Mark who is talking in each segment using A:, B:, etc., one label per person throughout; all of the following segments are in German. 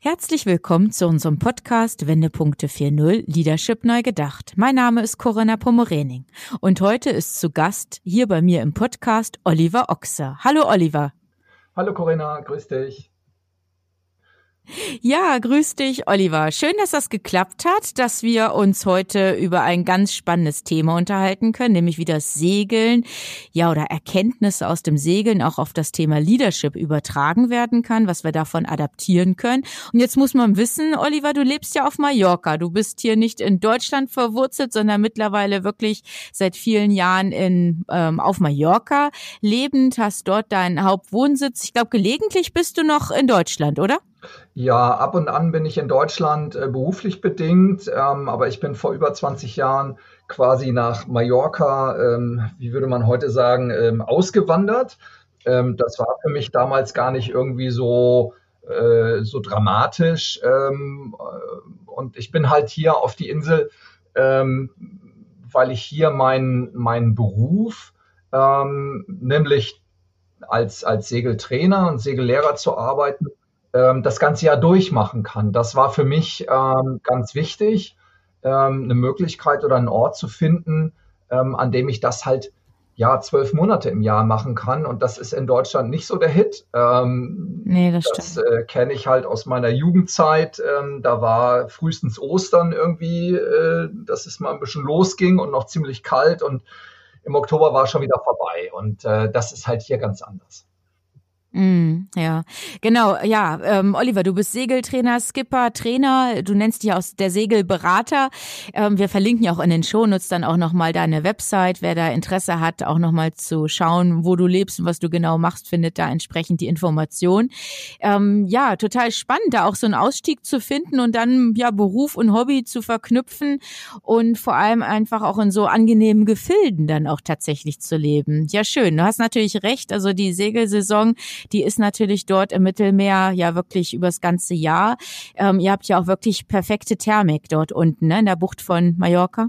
A: Herzlich willkommen zu unserem Podcast Wendepunkte 4.0 Leadership neu gedacht. Mein Name ist Corinna Pomorening und heute ist zu Gast hier bei mir im Podcast Oliver Ochser. Hallo Oliver.
B: Hallo Corinna, grüß dich.
A: Ja, grüß dich, Oliver. Schön, dass das geklappt hat, dass wir uns heute über ein ganz spannendes Thema unterhalten können, nämlich wie das Segeln, ja, oder Erkenntnisse aus dem Segeln auch auf das Thema Leadership übertragen werden kann, was wir davon adaptieren können. Und jetzt muss man wissen, Oliver, du lebst ja auf Mallorca. Du bist hier nicht in Deutschland verwurzelt, sondern mittlerweile wirklich seit vielen Jahren in, ähm, auf Mallorca lebend, hast dort deinen Hauptwohnsitz. Ich glaube, gelegentlich bist du noch in Deutschland, oder?
B: Ja, ab und an bin ich in Deutschland äh, beruflich bedingt, ähm, aber ich bin vor über 20 Jahren quasi nach Mallorca, ähm, wie würde man heute sagen, ähm, ausgewandert. Ähm, das war für mich damals gar nicht irgendwie so, äh, so dramatisch. Ähm, äh, und ich bin halt hier auf die Insel, ähm, weil ich hier meinen mein Beruf, nämlich als, als Segeltrainer und Segellehrer zu arbeiten, ähm, das ganze Jahr durchmachen kann. Das war für mich ähm, ganz wichtig, ähm, eine Möglichkeit oder einen Ort zu finden, ähm, an dem ich das halt ja zwölf Monate im Jahr machen kann. Und das ist in Deutschland nicht so der Hit. Ähm, nee, das, das äh, kenne ich halt aus meiner Jugendzeit. Ähm, da war frühestens Ostern irgendwie, äh, dass es mal ein bisschen losging und noch ziemlich kalt und im Oktober war schon wieder vorbei. Und äh, das ist halt hier ganz anders.
A: Mm, ja, genau. Ja, ähm, Oliver, du bist Segeltrainer, Skipper, Trainer. Du nennst dich aus der Segelberater. Ähm, wir verlinken ja auch in den Shownotes dann auch nochmal deine Website. Wer da Interesse hat, auch nochmal zu schauen, wo du lebst und was du genau machst, findet da entsprechend die Information. Ähm, ja, total spannend, da auch so einen Ausstieg zu finden und dann ja Beruf und Hobby zu verknüpfen und vor allem einfach auch in so angenehmen Gefilden dann auch tatsächlich zu leben. Ja, schön. Du hast natürlich recht. Also die Segelsaison die ist natürlich dort im Mittelmeer ja wirklich übers ganze Jahr. Ähm, ihr habt ja auch wirklich perfekte Thermik dort unten, ne, in der Bucht von Mallorca.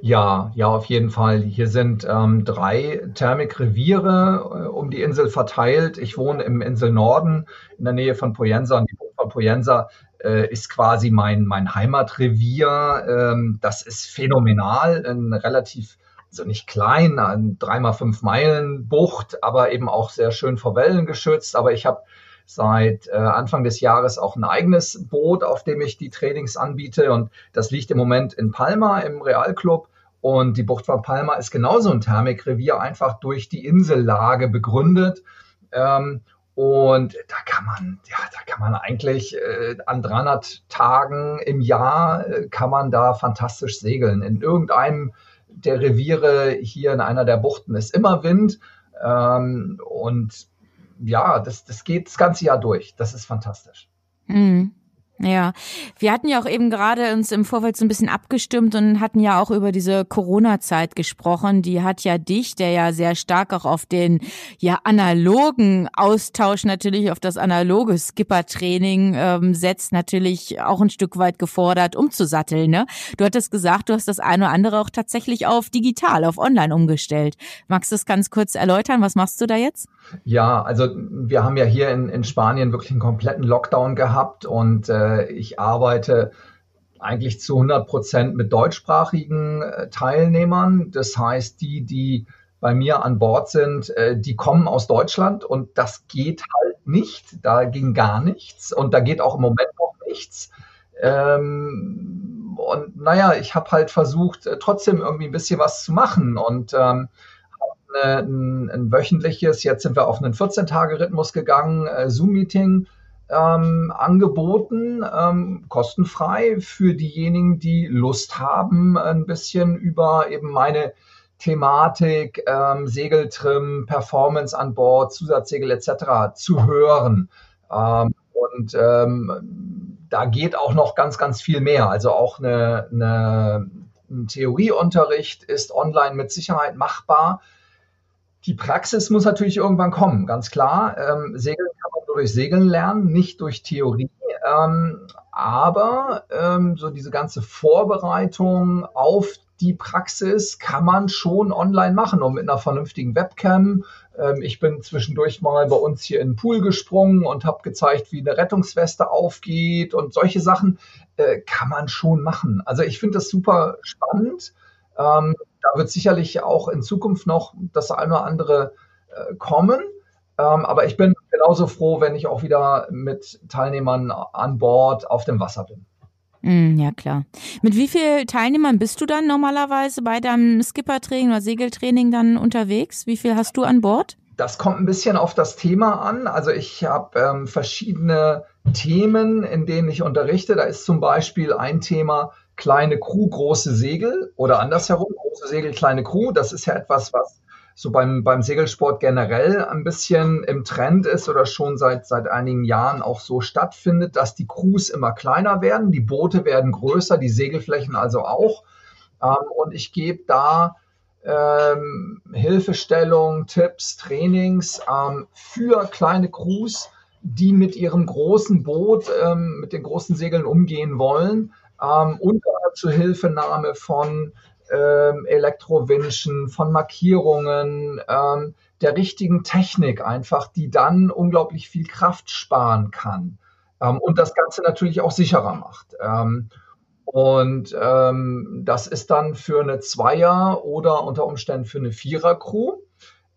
B: Ja, ja, auf jeden Fall. Hier sind ähm, drei Thermikreviere äh, um die Insel verteilt. Ich wohne im Insel Norden in der Nähe von Poyensa und die Bucht von Poyensa äh, ist quasi mein, mein Heimatrevier. Ähm, das ist phänomenal, ein relativ also nicht klein, dreimal fünf Meilen Bucht, aber eben auch sehr schön vor Wellen geschützt. Aber ich habe seit äh, Anfang des Jahres auch ein eigenes Boot, auf dem ich die Trainings anbiete. Und das liegt im Moment in Palma im Realclub. Und die Bucht von Palma ist genauso ein Thermikrevier, einfach durch die Insellage begründet. Ähm, und da kann man, ja, da kann man eigentlich äh, an 300 Tagen im Jahr äh, kann man da fantastisch segeln. In irgendeinem der Reviere hier in einer der Buchten ist immer Wind. Ähm, und ja, das, das geht das ganze Jahr durch. Das ist fantastisch.
A: Mhm. Ja, wir hatten ja auch eben gerade uns im Vorfeld so ein bisschen abgestimmt und hatten ja auch über diese Corona-Zeit gesprochen. Die hat ja dich, der ja sehr stark auch auf den ja analogen Austausch natürlich auf das analoge Skipper-Training ähm, setzt, natürlich auch ein Stück weit gefordert, umzusatteln. Ne? Du hattest gesagt, du hast das eine oder andere auch tatsächlich auf digital, auf online umgestellt. Magst du das ganz kurz erläutern? Was machst du da jetzt?
B: Ja, also wir haben ja hier in, in Spanien wirklich einen kompletten Lockdown gehabt und äh, ich arbeite eigentlich zu 100 Prozent mit deutschsprachigen äh, Teilnehmern. Das heißt, die, die bei mir an Bord sind, äh, die kommen aus Deutschland und das geht halt nicht. Da ging gar nichts und da geht auch im Moment noch nichts. Ähm, und naja, ich habe halt versucht, äh, trotzdem irgendwie ein bisschen was zu machen und ähm, ein, ein, wöchentliches, jetzt sind wir auf einen 14-Tage-Rhythmus gegangen, äh, Zoom-Meeting ähm, angeboten, ähm, kostenfrei für diejenigen, die Lust haben, ein bisschen über eben meine Thematik, ähm, Segeltrim, Performance an Bord, Zusatzsegel etc. zu hören. Ähm, und ähm, da geht auch noch ganz, ganz viel mehr. Also auch eine, eine, ein Theorieunterricht ist online mit Sicherheit machbar Die Praxis muss natürlich irgendwann kommen, ganz klar. Ähm, nur durch Segeln lernen, nicht durch Theorie. Ähm, aber ähm, so diese ganze Vorbereitung auf die Praxis kann man schon online machen und mit einer vernünftigen Webcam. Ähm, ich bin zwischendurch mal bei uns hier in den Pool gesprungen und habe gezeigt, wie eine Rettungsweste aufgeht und solche Sachen äh, kann man schon machen. Also ich finde das super spannend. Ähm, da wird sicherlich auch in Zukunft noch das eine oder andere äh, kommen. Ähm, aber ich bin genauso froh, wenn ich auch wieder mit Teilnehmern an Bord auf dem Wasser bin.
A: Mm, ja, klar. Mit wie vielen Teilnehmern bist du dann normalerweise bei deinem Skippertraining oder Segeltraining dann unterwegs? Wie viel hast du an Bord?
B: Das kommt ein bisschen auf das Thema an. Also ich habe ähm, verschiedene Themen, in denen ich unterrichte. Da ist zum Beispiel ein Thema kleine Crew, große Segel oder andersherum, große Segel, kleine Crew. Das ist ja etwas, was so beim, beim Segelsport generell ein bisschen im Trend ist oder schon seit, seit einigen Jahren auch so stattfindet, dass die Crews immer kleiner werden, die Boote werden größer, die Segelflächen also auch. Ähm, und ich gebe da ähm, Hilfestellung, Tipps, Trainings ähm, für kleine Crews, die mit ihrem großen Boot, ähm, mit den großen Segeln umgehen wollen, ähm, unter zur Hilfenahme von ähm, Elektrowinschen, von Markierungen, ähm, der richtigen Technik einfach, die dann unglaublich viel Kraft sparen kann ähm, und das Ganze natürlich auch sicherer macht. Ähm, und ähm, das ist dann für eine Zweier- oder unter Umständen für eine Vierer-Crew,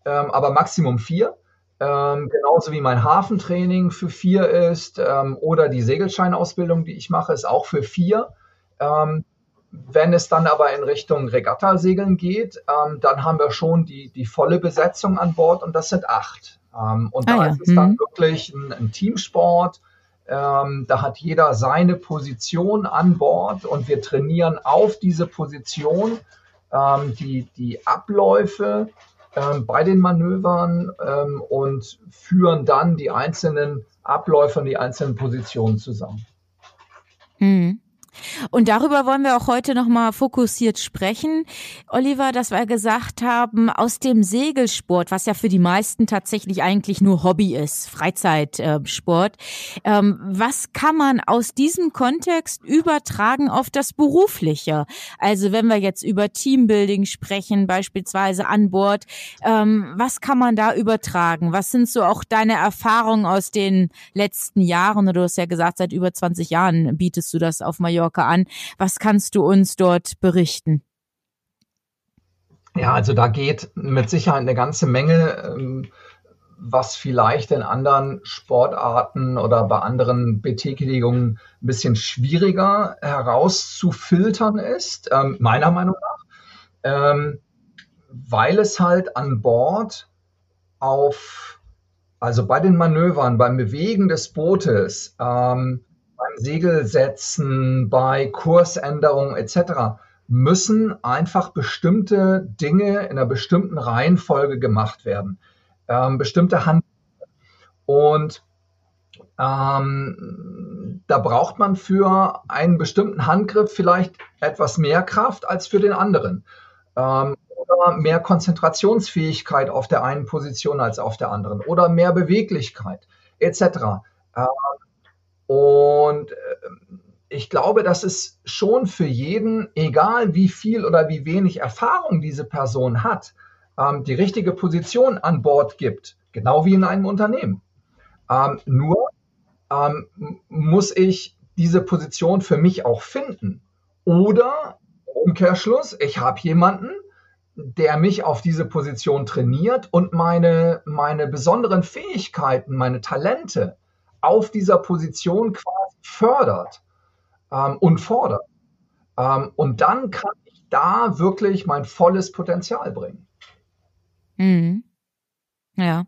B: ähm, aber Maximum vier. Ähm, genauso wie mein Hafentraining für vier ist ähm, oder die Segelscheinausbildung, die ich mache, ist auch für vier. Ähm, wenn es dann aber in Richtung Regattasegeln geht, ähm, dann haben wir schon die, die volle Besetzung an Bord und das sind acht. Ähm, und ah, da ja. ist es hm. dann wirklich ein, ein Teamsport. Ähm, da hat jeder seine Position an Bord und wir trainieren auf diese Position ähm, die, die Abläufe ähm, bei den Manövern ähm, und führen dann die einzelnen Abläufe und die einzelnen Positionen zusammen.
A: Mhm. Und darüber wollen wir auch heute nochmal fokussiert sprechen. Oliver, dass wir gesagt haben, aus dem Segelsport, was ja für die meisten tatsächlich eigentlich nur Hobby ist, Freizeitsport, ähm, was kann man aus diesem Kontext übertragen auf das Berufliche? Also wenn wir jetzt über Teambuilding sprechen, beispielsweise an Bord, ähm, was kann man da übertragen? Was sind so auch deine Erfahrungen aus den letzten Jahren? Du hast ja gesagt, seit über 20 Jahren bietest du das auf Mallorca Mallorca an. Was kannst du uns dort berichten?
B: Ja, also da geht mit Sicherheit eine ganze Menge, ähm, was vielleicht in anderen Sportarten oder bei anderen Betätigungen ein bisschen schwieriger herauszufiltern ist, ähm, meiner Meinung nach, ähm, weil es halt an Bord auf, also bei den Manövern, beim Bewegen des Bootes, beim Segelsetzen, bei Kursänderungen etc. müssen einfach bestimmte Dinge in einer bestimmten Reihenfolge gemacht werden. Ähm, bestimmte Hand und ähm, da braucht man für einen bestimmten Handgriff vielleicht etwas mehr Kraft als für den anderen. Ähm, oder mehr Konzentrationsfähigkeit auf der einen Position als auf der anderen. Oder mehr Beweglichkeit etc. Ähm, und ähm, ich glaube, dass es schon für jeden, egal wie viel oder wie wenig Erfahrung diese Person hat, ähm, die richtige Position an Bord gibt, genau wie in einem Unternehmen. Ähm, nur muss ich diese Position für mich auch finden. Oder Umkehrschluss, ich habe jemanden, der mich auf diese Position trainiert und meine, meine besonderen Fähigkeiten, meine Talente auf dieser Position quasi fördert ähm, und fordert. Ähm, und dann kann ich da wirklich mein volles Potenzial bringen.
A: Mhm. Ja,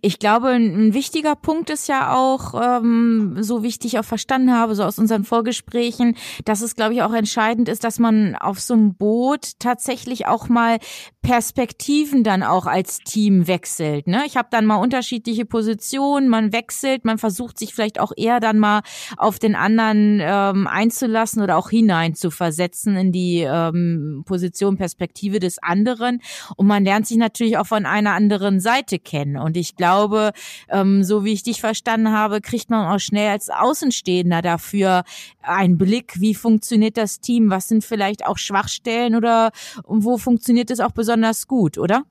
A: Ich glaube, ein wichtiger Punkt ist ja auch, ähm, so wie ich dich auch verstanden habe, so aus unseren Vorgesprächen, dass es, glaube ich, auch entscheidend ist, dass man auf so einem Boot tatsächlich auch mal Perspektiven dann auch als Team wechselt. Ne? Ich habe dann mal unterschiedliche Positionen, man wechselt, man versucht sich vielleicht auch eher dann mal auf den anderen ähm, einzulassen oder auch hinein zu versetzen in die ähm, Position, Perspektive des anderen. Und man lernt sich natürlich auch von einer anderen Seite kennen. Und ich glaube, ähm, so wie ich dich verstanden habe, kriegt man auch schnell als Außenstehender dafür einen Blick, wie funktioniert das Team, was sind vielleicht auch Schwachstellen oder wo funktioniert es auch besonders gut, oder?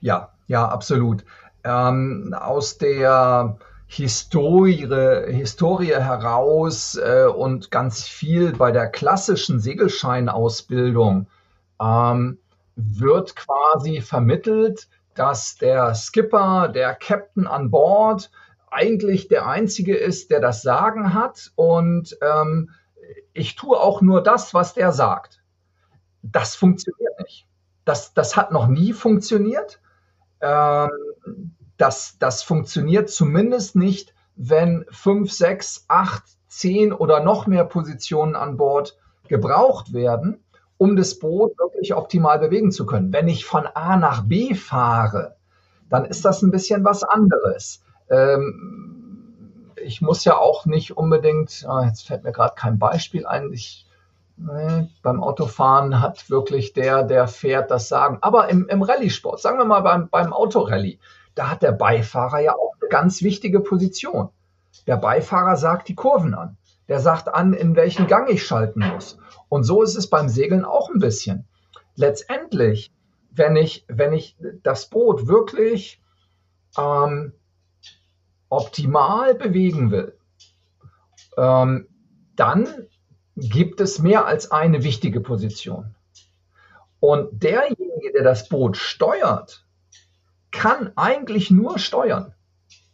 B: Ja, ja, absolut. Ähm, aus der Historie, Historie heraus äh, und ganz viel bei der klassischen Segelscheinausbildung ähm, wird quasi vermittelt, dass der Skipper, der Captain an Bord eigentlich der Einzige ist, der das Sagen hat und ähm, ich tue auch nur das, was der sagt. Das funktioniert nicht. Das, das hat noch nie funktioniert. Ähm, das, das funktioniert zumindest nicht, wenn fünf, sechs, acht, zehn oder noch mehr Positionen an Bord gebraucht werden, um das Boot wirklich optimal bewegen zu können. Wenn ich von A nach B fahre, dann ist das ein bisschen was anderes. Ähm, ich muss ja auch nicht unbedingt, ah, jetzt fällt mir gerade kein Beispiel ein, ich, nee, beim Autofahren hat wirklich der, der fährt, das Sagen. Aber im, im Rallye-Sport, sagen wir mal beim, beim Autorallye, da hat der Beifahrer ja auch eine ganz wichtige Position. Der Beifahrer sagt die Kurven an. Der sagt an, in welchen Gang ich schalten muss. Und so ist es beim Segeln auch ein bisschen. Letztendlich, wenn ich, wenn ich das Boot wirklich ähm, optimal bewegen will, ähm, dann gibt es mehr als eine wichtige Position. Und derjenige, der das Boot steuert, kann eigentlich nur steuern.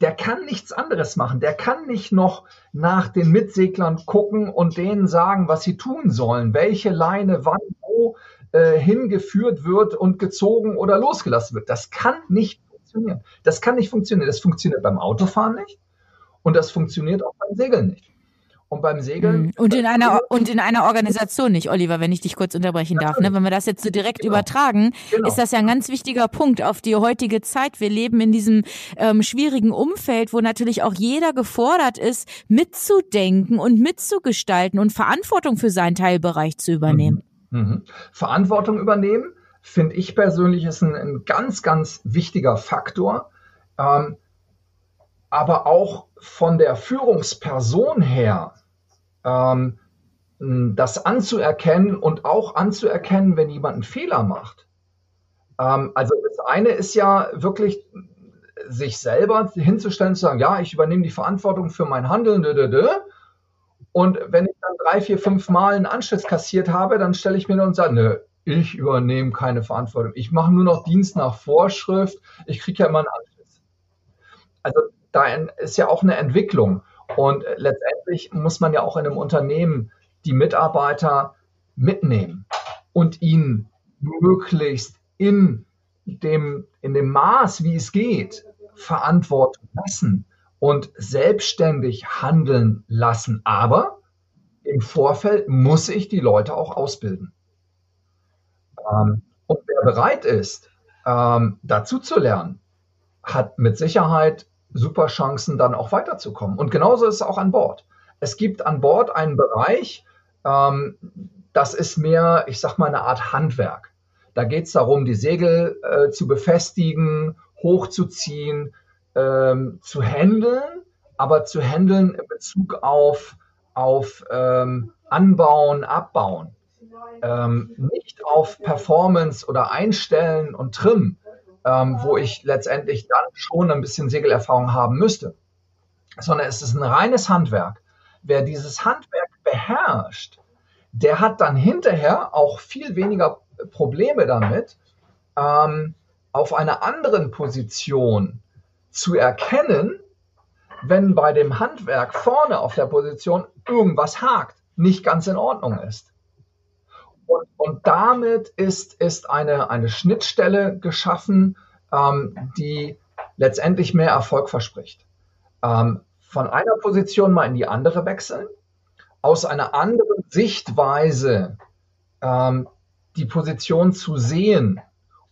B: Der kann nichts anderes machen. Der kann nicht noch nach den Mitseglern gucken und denen sagen, was sie tun sollen, welche Leine wann wo äh, hingeführt wird und gezogen oder losgelassen wird. Das kann nicht funktionieren. Das kann nicht funktionieren. Das funktioniert beim Autofahren nicht und das funktioniert auch beim Segeln nicht. Und beim Segeln. Mhm.
A: Und in einer, und in einer Organisation nicht, Oliver, wenn ich dich kurz unterbrechen darf. Ne? Wenn wir das jetzt so direkt genau. übertragen, genau. ist das ja ein ganz wichtiger Punkt auf die heutige Zeit. Wir leben in diesem ähm, schwierigen Umfeld, wo natürlich auch jeder gefordert ist, mitzudenken und mitzugestalten und Verantwortung für seinen Teilbereich zu übernehmen.
B: Mhm. Mhm. Verantwortung übernehmen, finde ich persönlich, ist ein, ein, ganz, ganz wichtiger Faktor. Ähm, aber auch von der Führungsperson her ähm, das anzuerkennen und auch anzuerkennen, wenn jemand einen Fehler macht. Ähm, also das eine ist ja wirklich sich selber hinzustellen, zu sagen, ja, ich übernehme die Verantwortung für mein Handeln. Dö, dö, dö. Und wenn ich dann drei, vier, fünf Mal einen Anschluss kassiert habe, dann stelle ich mir nur und sage, nö, ich übernehme keine Verantwortung. Ich mache nur noch Dienst nach Vorschrift. Ich kriege ja immer einen Anschluss. Also da ist ja auch eine Entwicklung. Und letztendlich muss man ja auch in einem Unternehmen die Mitarbeiter mitnehmen und ihnen möglichst in dem, in dem Maß, wie es geht, Verantwortung lassen und selbstständig handeln lassen. Aber im Vorfeld muss ich die Leute auch ausbilden. Ähm, und wer bereit ist, ähm, dazu zu lernen, hat mit Sicherheit super Chancen, dann auch weiterzukommen. Und genauso ist es auch an Bord. Es gibt an Bord einen Bereich, ähm, das ist mehr, ich sag mal, eine Art Handwerk. Da geht es darum, die Segel äh, zu befestigen, hochzuziehen, ähm, zu handeln, aber zu handeln in Bezug auf, auf ähm, Anbauen, Abbauen. Ähm, nicht auf Performance oder Einstellen und Trim, ähm, wo ich letztendlich dann schon ein bisschen Segelerfahrung haben müsste, sondern es ist ein reines Handwerk. Wer dieses Handwerk beherrscht, der hat dann hinterher auch viel weniger Probleme damit, ähm, auf einer anderen Position zu erkennen, wenn bei dem Handwerk vorne auf der Position irgendwas hakt, nicht ganz in Ordnung ist. Und, und damit ist, ist eine, eine Schnittstelle geschaffen, ähm, die letztendlich mehr Erfolg verspricht. Ähm, von einer Position mal in die andere wechseln, aus einer anderen Sichtweise ähm, die Position zu sehen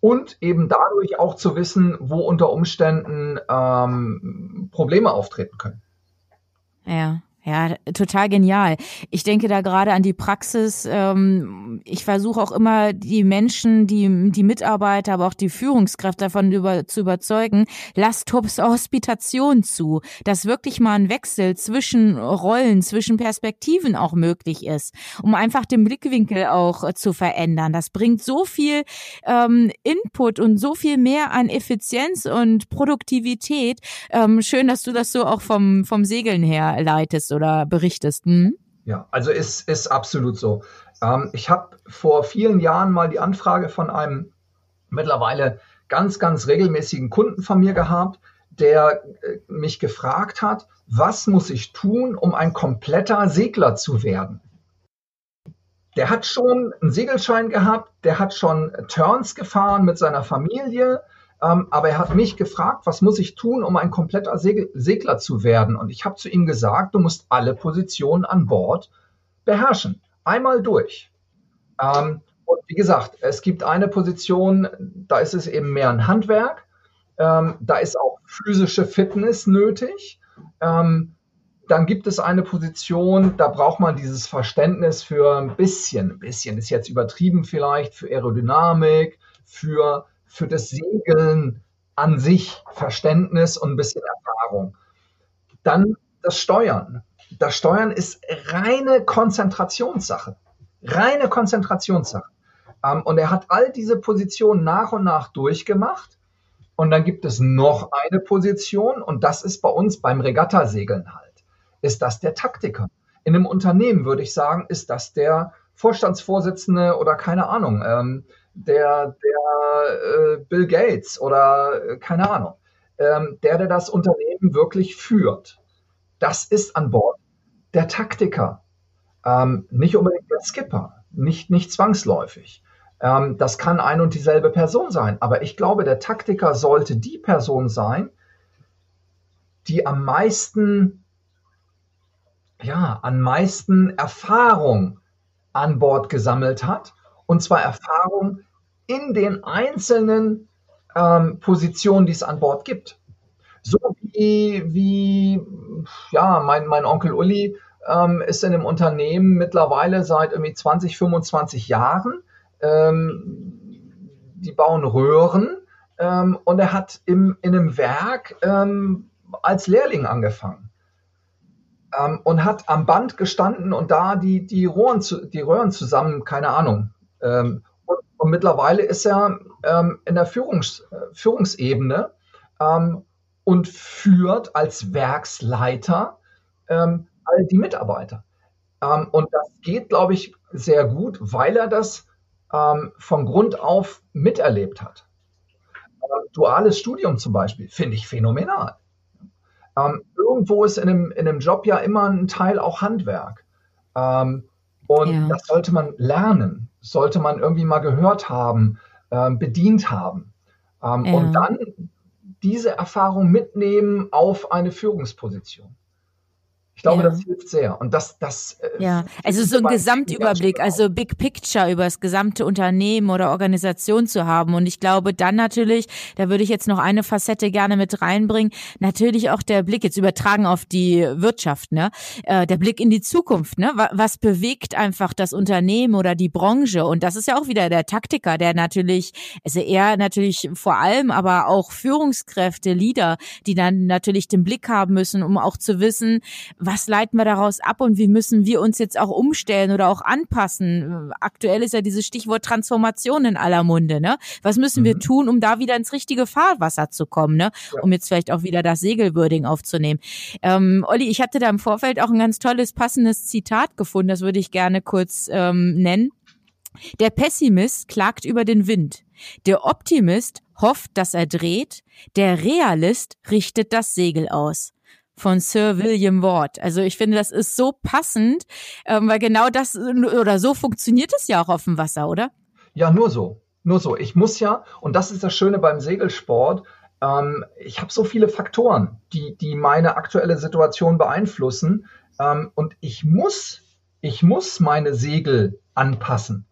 B: und eben dadurch auch zu wissen, wo unter Umständen ähm, Probleme auftreten können.
A: Ja. Ja, total genial. Ich denke da gerade an die Praxis. Ähm, ich versuche auch immer die Menschen, die, die Mitarbeiter, aber auch die Führungskräfte davon über, zu überzeugen, lasst Hospitation zu, dass wirklich mal ein Wechsel zwischen Rollen, zwischen Perspektiven auch möglich ist, um einfach den Blickwinkel auch äh, zu verändern. Das bringt so viel ähm, Input und so viel mehr an Effizienz und Produktivität. Ähm, schön, dass du das so auch vom, vom Segeln her leitest oder berichtest. Hm?
B: Ja, also ist, ist absolut so. Ähm, ich habe vor vielen Jahren mal die Anfrage von einem mittlerweile ganz, ganz regelmäßigen Kunden von mir gehabt, der äh, mich gefragt hat, was muss ich tun, um ein kompletter Segler zu werden? Der hat schon einen Segelschein gehabt, der hat schon Turns gefahren mit seiner Familie, ähm, aber er hat mich gefragt, was muss ich tun, um ein kompletter Segler zu werden? Und ich habe zu ihm gesagt, du musst alle Positionen an Bord beherrschen. Einmal durch. Ähm, und wie gesagt, es gibt eine Position, da ist es eben mehr ein Handwerk. Ähm, da ist auch physische Fitness nötig. Ähm, dann gibt es eine Position, da braucht man dieses Verständnis für ein bisschen, ein bisschen ist jetzt übertrieben vielleicht, für Aerodynamik, für für das Segeln an sich Verständnis und ein bisschen Erfahrung. Dann das Steuern. Das Steuern ist reine Konzentrationssache. Reine Konzentrationssache. Ähm, und er hat all diese Positionen nach und nach durchgemacht. Und dann gibt es noch eine Position, und das ist bei uns beim Regattasegeln halt. Ist das der Taktiker? In einem Unternehmen würde ich sagen, ist das der Vorstandsvorsitzende oder keine Ahnung, ähm, der, der äh, Bill Gates oder äh, keine Ahnung, ähm, der, der das Unternehmen wirklich führt. Das ist an Bord der Taktiker, ähm, nicht unbedingt der Skipper, nicht, nicht zwangsläufig. Ähm, das kann ein und dieselbe Person sein, aber ich glaube, der Taktiker sollte die Person sein, die am meisten, ja, am meisten Erfahrung an Bord gesammelt hat und zwar Erfahrung in den einzelnen ähm, Positionen, die es an Bord gibt. So wie, wie ja, mein, mein Onkel Uli ähm, ist in einem Unternehmen mittlerweile seit irgendwie 20, 25 Jahren. Ähm, die bauen Röhren ähm, und er hat im, in einem Werk ähm, als Lehrling angefangen ähm, und hat am Band gestanden und da die, die, Rohren die Röhren zusammen, keine Ahnung, ähm, und, und, mittlerweile ist er ähm, in der Führungs, Führungsebene ähm, und führt als Werksleiter ähm, all die Mitarbeiter. Ähm, und das geht, glaube ich, sehr gut, weil er das ähm, von Grund auf miterlebt hat. duales Studium zum Beispiel finde ich phänomenal. irgendwo ist in einem, in einem Job ja immer ein Teil auch Handwerk. und ja. das sollte man lernen sollte man irgendwie mal gehört haben, äh, bedient haben. Ähm, ja. Und dann diese Erfahrung mitnehmen auf eine Führungsposition. Ich glaube, ja. das hilft sehr. Und das, das.
A: Äh, ja, also so ein Gesamtüberblick, also Big Picture über das gesamte Unternehmen oder Organisation zu haben. Und ich glaube dann natürlich, da würde ich jetzt noch eine Facette gerne mit reinbringen, natürlich auch der Blick jetzt übertragen auf die Wirtschaft, ne? Äh, der Blick in die Zukunft, ne? Was bewegt einfach das Unternehmen oder die Branche? Und das ist ja auch wieder der Taktiker, der natürlich, also er natürlich vor allem, aber auch Führungskräfte, Leader, die dann natürlich den Blick haben müssen, um auch zu wissen, was leiten wir daraus ab und wie müssen wir uns jetzt auch umstellen oder auch anpassen? Aktuell ist ja dieses Stichwort Transformation in aller Munde, ne? Was müssen mhm. wir tun, um da wieder ins richtige Fahrwasser zu kommen, ne? Ja. Um jetzt vielleicht auch wieder das Segelwording aufzunehmen. Ähm, Olli, ich hatte da im Vorfeld auch ein ganz tolles, passendes Zitat gefunden, das würde ich gerne kurz ähm, nennen. Der Pessimist klagt über den Wind. Der Optimist hofft, dass er dreht. Der Realist richtet das Segel aus von Sir William Ward. Also ich finde, das ist so passend, ähm, weil genau das oder so funktioniert es ja auch auf dem Wasser, oder?
B: Ja, nur so. Nur so. Ich muss ja, und das ist das Schöne beim Segelsport, ähm, ich habe so viele Faktoren, die, die meine aktuelle Situation beeinflussen. Ähm, und ich muss, ich muss meine Segel anpassen.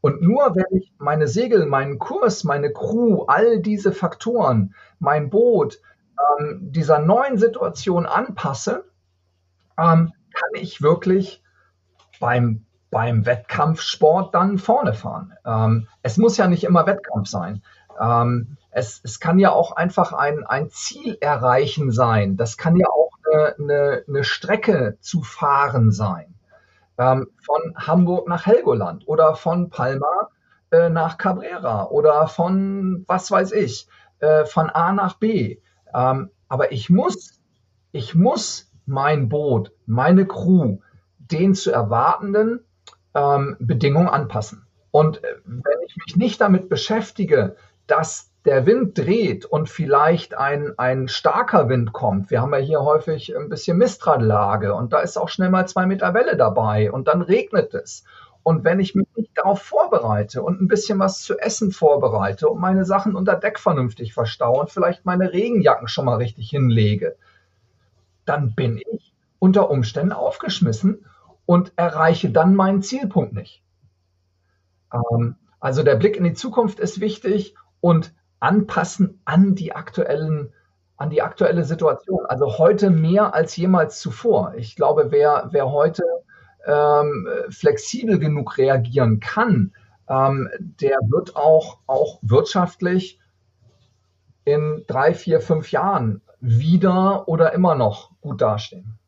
B: Und nur wenn ich meine Segel, meinen Kurs, meine Crew, all diese Faktoren, mein Boot ähm, dieser neuen Situation anpasse, ähm, kann ich wirklich beim, beim Wettkampfsport dann vorne fahren. Ähm, es muss ja nicht immer Wettkampf sein. Ähm, es, es kann ja auch einfach ein, ein Ziel erreichen sein. Das kann ja auch eine, eine, eine Strecke zu fahren sein. Ähm, von Hamburg nach Helgoland oder von Palma äh, nach Cabrera oder von, was weiß ich, äh, von A nach B. Ähm, aber ich muss, ich muss mein Boot, meine Crew, den zu erwartenden ähm, Bedingungen anpassen. Und äh, wenn ich mich nicht damit beschäftige, dass der Wind dreht und vielleicht ein, ein starker Wind kommt, wir haben ja hier häufig ein bisschen Mistrallage und da ist auch schnell mal zwei Meter Welle dabei und dann regnet es. Und wenn ich mich nicht darauf vorbereite und ein bisschen was zu essen vorbereite und meine Sachen unter Deck vernünftig verstaue und vielleicht meine Regenjacken schon mal richtig hinlege, dann bin ich unter Umständen aufgeschmissen und erreiche dann meinen Zielpunkt nicht. Ähm, also der Blick in die Zukunft ist wichtig und anpassen an die aktuellen an die aktuelle Situation. Also heute mehr als jemals zuvor. Ich glaube, wer, wer heute ähm, flexibel genug reagieren kann, ähm, der wird auch, auch wirtschaftlich in drei, vier, fünf Jahren wieder oder immer noch gut dastehen.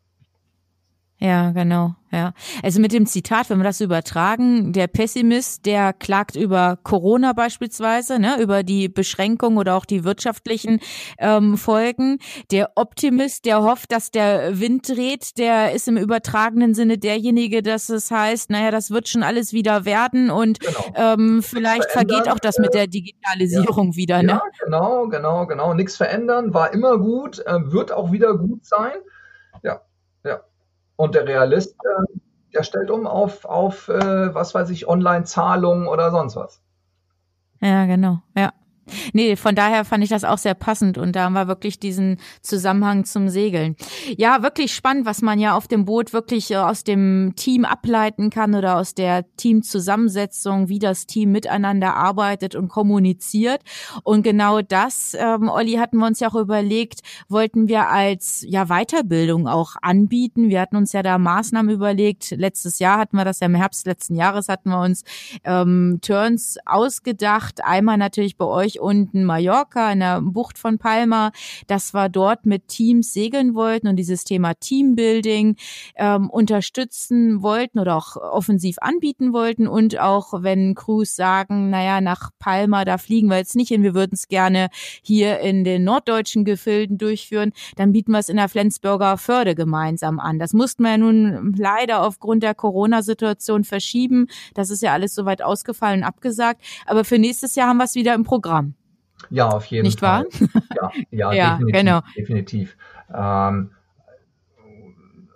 A: Ja, genau. Ja, also mit dem Zitat, wenn wir das übertragen, der Pessimist, der klagt über Corona beispielsweise, ne, über die Beschränkungen oder auch die wirtschaftlichen ähm, Folgen. Der Optimist, der hofft, dass der Wind dreht, der ist im übertragenen Sinne derjenige, dass es heißt, naja, das wird schon alles wieder werden und genau. ähm, vielleicht vergeht auch das mit der Digitalisierung
B: ja.
A: wieder. Ne? Ja,
B: genau, genau, genau. Nichts verändern, war immer gut, äh, wird auch wieder gut sein. Und der Realist, äh, der stellt um auf, auf äh, was weiß ich, Online-Zahlungen oder sonst was.
A: Ja, genau. Ja. Nee, von daher fand ich das auch sehr passend und da haben wir wirklich diesen Zusammenhang zum Segeln. Ja, wirklich spannend, was man ja auf dem Boot wirklich äh, aus dem Team ableiten kann oder aus der Teamzusammensetzung, wie das Team miteinander arbeitet und kommuniziert. Und genau das, ähm, Olli, hatten wir uns ja auch überlegt, wollten wir als ja Weiterbildung auch anbieten. Wir hatten uns ja da Maßnahmen überlegt. Letztes Jahr hatten wir das ja im Herbst letzten Jahres hatten wir uns ähm, Turns ausgedacht. Einmal natürlich bei euch unten Mallorca in der Bucht von Palma, dass wir dort mit Teams segeln wollten und dieses Thema Teambuilding ähm, unterstützen wollten oder auch offensiv anbieten wollten und auch wenn Crews sagen, naja, nach Palma, da fliegen wir jetzt nicht hin, wir würden es gerne hier in den norddeutschen Gefilden durchführen, dann bieten wir es in der Flensburger Förde gemeinsam an. Das mussten wir ja nun leider aufgrund der Corona-Situation verschieben. Das ist ja alles soweit ausgefallen und abgesagt. Aber für nächstes Jahr haben wir es wieder im Programm.
B: Ja, auf jeden
A: Nicht
B: Fall.
A: Nicht
B: wahr? Ja, ja, ja definitiv, genau. Definitiv. Ähm,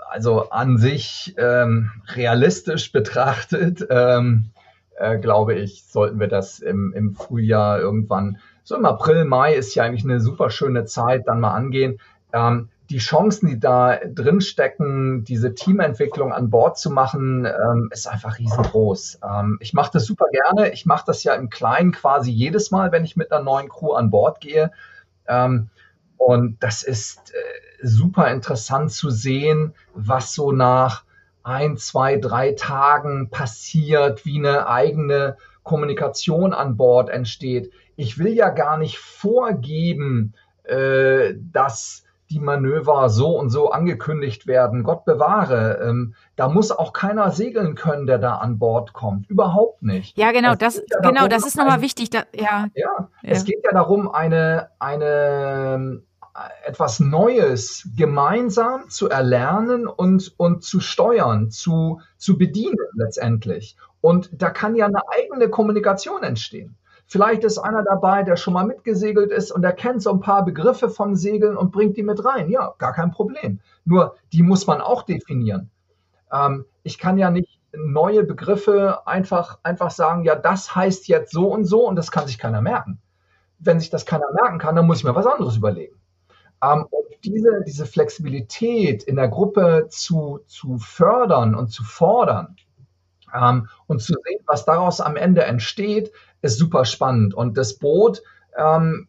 B: also an sich ähm, realistisch betrachtet, ähm, äh, glaube ich, sollten wir das im, im Frühjahr irgendwann, so im April, Mai ist ja eigentlich eine super schöne Zeit, dann mal angehen. Ähm, die Chancen, die da drin stecken, diese Teamentwicklung an Bord zu machen, ähm, ist einfach riesengroß. Ähm, ich mache das super gerne. Ich mache das ja im Kleinen quasi jedes Mal, wenn ich mit einer neuen Crew an Bord gehe. Ähm, und das ist äh, super interessant zu sehen, was so nach ein, zwei, drei Tagen passiert, wie eine eigene Kommunikation an Bord entsteht. Ich will ja gar nicht vorgeben, äh, dass die Manöver so und so angekündigt werden. Gott bewahre. Ähm, da muss auch keiner segeln können, der da an Bord kommt. Überhaupt nicht.
A: Ja, genau, das, ja genau, darum, das ist nochmal wichtig. Da,
B: ja. ja. Ja, es geht ja darum, eine, eine, etwas Neues gemeinsam zu erlernen und, und zu steuern, zu, zu bedienen letztendlich. Und da kann ja eine eigene Kommunikation entstehen. Vielleicht ist einer dabei, der schon mal mitgesegelt ist und er kennt so ein paar Begriffe vom Segeln und bringt die mit rein. Ja, gar kein Problem. Nur die muss man auch definieren. Ähm, ich kann ja nicht neue Begriffe einfach, einfach sagen, ja, das heißt jetzt so und so und das kann sich keiner merken. wenn sich das keiner merken kann, dann muss ich mir was anderes überlegen. Ähm, und diese, diese Flexibilität in der Gruppe zu, zu fördern und zu fordern ähm, und zu sehen, was daraus am Ende entsteht, ist super spannend. Und das Boot, ähm,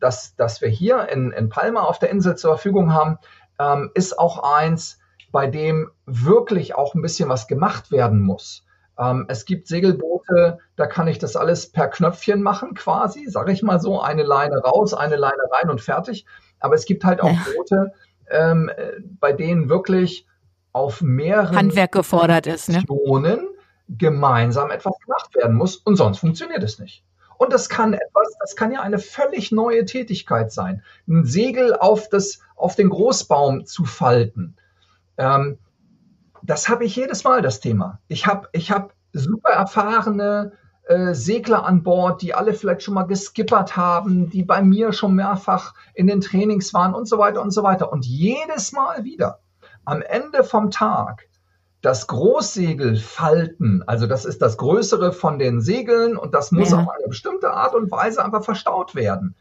B: das, das wir hier in, in Palma auf der Insel zur Verfügung haben, ähm, ist auch eins, bei dem wirklich auch ein bisschen was gemacht werden muss. Ähm, es gibt Segelboote, da kann ich das alles per Knöpfchen machen, quasi, sage ich mal so, eine Leine raus, eine Leine rein und fertig. Aber es gibt halt auch Boote, ähm, bei denen wirklich auf mehreren
A: Handwerk gefordert ist, ne?
B: Gemeinsam etwas gemacht werden muss und sonst funktioniert es nicht. Und das kann etwas, das kann ja eine völlig neue Tätigkeit sein. Ein Segel auf, das, auf den Großbaum zu falten. Ähm, das habe ich jedes Mal, das Thema. Ich habe ich hab super erfahrene äh, Segler an Bord, die alle vielleicht schon mal geskippert haben, die bei mir schon mehrfach in den Trainings waren und so weiter und so weiter. Und jedes Mal wieder am Ende vom Tag das Großsegel falten, also das ist das größere von den Segeln und das muss ja. auf eine bestimmte Art und Weise einfach verstaut werden.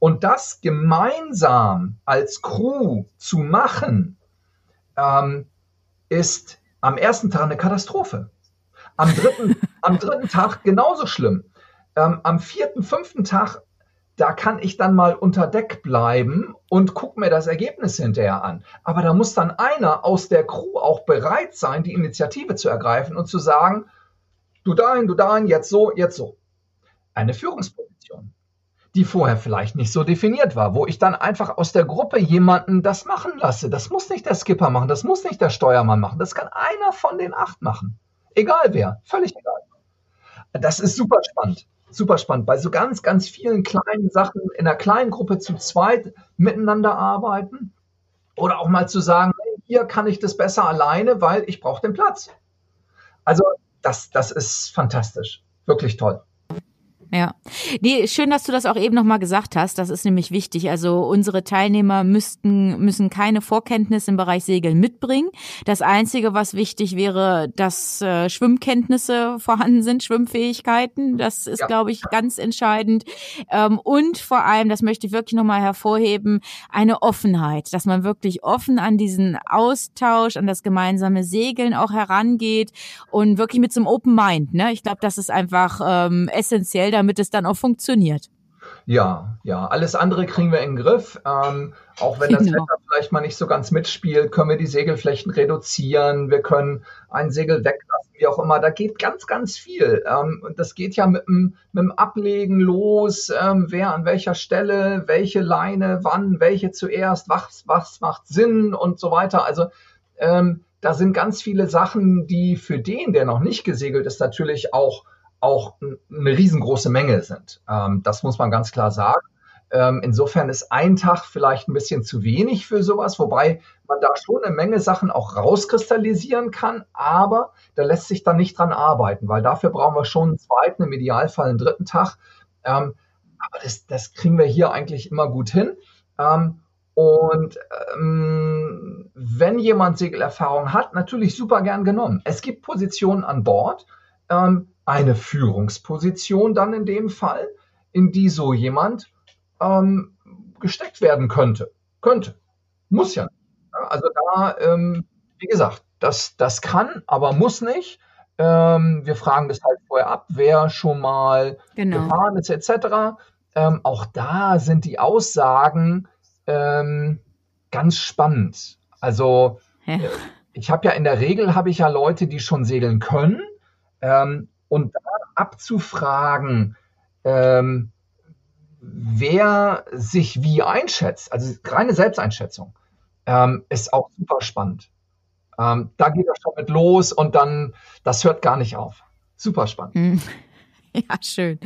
B: Und das gemeinsam als Crew zu machen, ähm, ist am ersten Tag eine Katastrophe. Am dritten, am dritten Tag genauso schlimm. Ähm, am vierten, fünften Tag, da kann ich dann mal unter Deck bleiben und gucke mir das Ergebnis hinterher an. Aber da muss dann einer aus der Crew auch bereit sein, die Initiative zu ergreifen und zu sagen, du dahin, du dahin, jetzt so, jetzt so. Eine Führungsposition die vorher vielleicht nicht so definiert war, wo ich dann einfach aus der Gruppe jemanden das machen lasse. Das muss nicht der Skipper machen, das muss nicht der Steuermann machen, das kann einer von den acht machen. Egal wer, völlig egal. Das ist super spannend, super spannend. Bei so ganz, ganz vielen kleinen Sachen in einer kleinen Gruppe zu zweit miteinander arbeiten oder auch mal zu sagen, hier kann ich das besser alleine, weil ich brauche den Platz. Also das, das ist fantastisch, wirklich toll.
A: Ja. Nee, schön, dass du das auch eben nochmal gesagt hast. Das ist nämlich wichtig. Also unsere Teilnehmer müssten, müssen keine Vorkenntnisse im Bereich Segeln mitbringen. Das Einzige, was wichtig wäre, dass äh, Schwimmkenntnisse vorhanden sind, Schwimmfähigkeiten. Das ist, ja. glaube ich, ganz entscheidend. Ähm, und vor allem, das möchte ich wirklich nochmal hervorheben, eine Offenheit, dass man wirklich offen an diesen Austausch, an das gemeinsame Segeln auch herangeht und wirklich mit so einem Open Mind. Ne? Ich glaube, das ist einfach ähm, essentiell damit es dann auch funktioniert.
B: Ja, ja, alles andere kriegen wir in den Griff. Ähm, auch wenn das genau. Wetter vielleicht mal nicht so ganz mitspielt, können wir die Segelflächen reduzieren. Wir können ein Segel weglassen, wie auch immer. Da geht ganz, ganz viel. Ähm, und das geht ja mit dem, mit dem Ablegen los. Ähm, wer an welcher Stelle, welche Leine, wann, welche zuerst, was, was macht Sinn und so weiter. Also, ähm, da sind ganz viele Sachen, die für den, der noch nicht gesegelt ist, natürlich auch auch eine riesengroße Menge sind. Ähm, das muss man ganz klar sagen. Ähm, insofern ist ein Tag vielleicht ein bisschen zu wenig für sowas, wobei man da schon eine Menge Sachen auch rauskristallisieren kann, aber da lässt sich dann nicht dran arbeiten, weil dafür brauchen wir schon einen zweiten, im Idealfall einen dritten Tag. Ähm, aber das, das kriegen wir hier eigentlich immer gut hin. Ähm, und ähm, wenn jemand Segelerfahrung hat, natürlich super gern genommen. Es gibt Positionen an Bord, ähm, eine Führungsposition dann in dem Fall, in die so jemand ähm, gesteckt werden könnte. Könnte. Muss ja. Also da, ähm, wie gesagt, das, das kann, aber muss nicht. Ähm, wir fragen das halt vorher ab, wer schon mal genau. gefahren ist, etc. Ähm, auch da sind die Aussagen ähm, ganz spannend. Also ja. Äh, ich habe ja in der Regel habe ich ja Leute, die schon segeln können. Und da abzufragen, ähm, wer sich wie einschätzt, also reine Selbsteinschätzung, ähm, ist auch super spannend. Ähm, da geht das schon mit los und dann, das hört gar nicht auf. Super spannend. Mhm.
A: Ja, schön.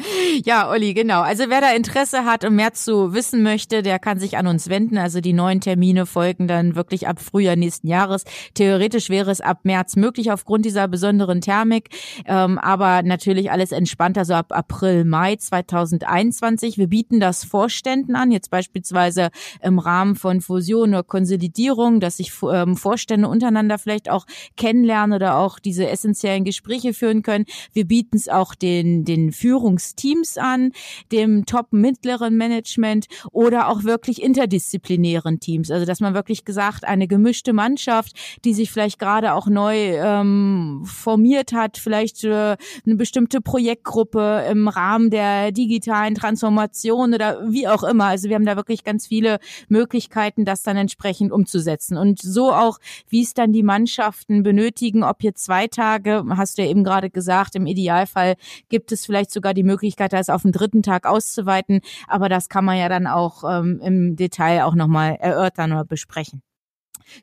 A: Ja, Olli, genau. Also wer da Interesse hat und mehr zu wissen möchte, der kann sich an uns wenden. Also die neuen Termine folgen dann wirklich ab Frühjahr nächsten Jahres. Theoretisch wäre es ab März möglich aufgrund dieser besonderen Thermik, ähm, aber natürlich alles entspannter, so ab April, Mai 2021. Wir bieten das Vorständen an, jetzt beispielsweise im Rahmen von Fusion oder Konsolidierung, dass sich ähm, Vorstände untereinander vielleicht auch kennenlernen oder auch diese essentiellen Gespräche führen können. Wir bieten es auch den, den den Führungsteams an, dem top mittleren Management oder auch wirklich interdisziplinären Teams. Also dass man wirklich gesagt, eine gemischte Mannschaft, die sich vielleicht gerade auch neu ähm, formiert hat, vielleicht äh, eine bestimmte Projektgruppe im Rahmen der digitalen Transformation oder wie auch immer. Also wir haben da wirklich ganz viele Möglichkeiten, das dann entsprechend umzusetzen. Und so auch, wie es dann die Mannschaften benötigen, ob hier zwei Tage, hast du ja eben gerade gesagt, im Idealfall gibt es vielleicht sogar die Möglichkeit, das auf den dritten Tag auszuweiten. Aber das kann man ja dann auch ähm, im Detail auch nochmal erörtern oder besprechen.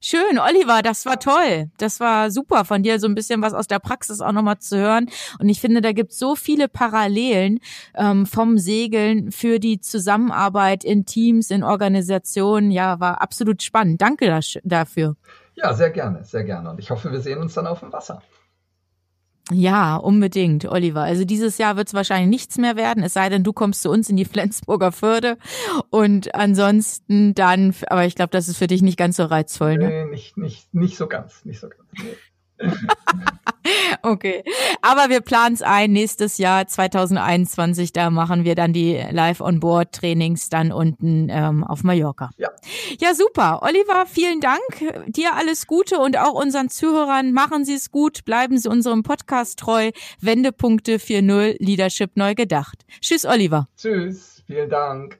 A: Schön, Oliver, das war toll. Das war super von dir, so ein bisschen was aus der Praxis auch nochmal zu hören. Und ich finde, da gibt es so viele Parallelen ähm, vom Segeln für die Zusammenarbeit in Teams, in Organisationen. Ja, war absolut spannend. Danke dafür.
B: Ja, sehr gerne, sehr gerne. Und ich hoffe, wir sehen uns dann auf dem Wasser.
A: Ja, unbedingt, Oliver. Also dieses Jahr wird es wahrscheinlich nichts mehr werden, es sei denn, du kommst zu uns in die Flensburger Förde. Und ansonsten dann, aber ich glaube, das ist für dich nicht ganz so reizvoll,
B: ne? Nee, nicht, nicht, nicht so ganz, nicht so ganz. Nee.
A: okay. Aber wir planen es ein, nächstes Jahr 2021, da machen wir dann die Live-on-Board-Trainings dann unten ähm, auf Mallorca.
B: Ja.
A: Ja, super. Oliver, vielen Dank. Dir alles Gute und auch unseren Zuhörern. Machen Sie es gut, bleiben Sie unserem Podcast treu. Wendepunkte 4.0 Leadership neu gedacht. Tschüss, Oliver.
B: Tschüss. Vielen Dank.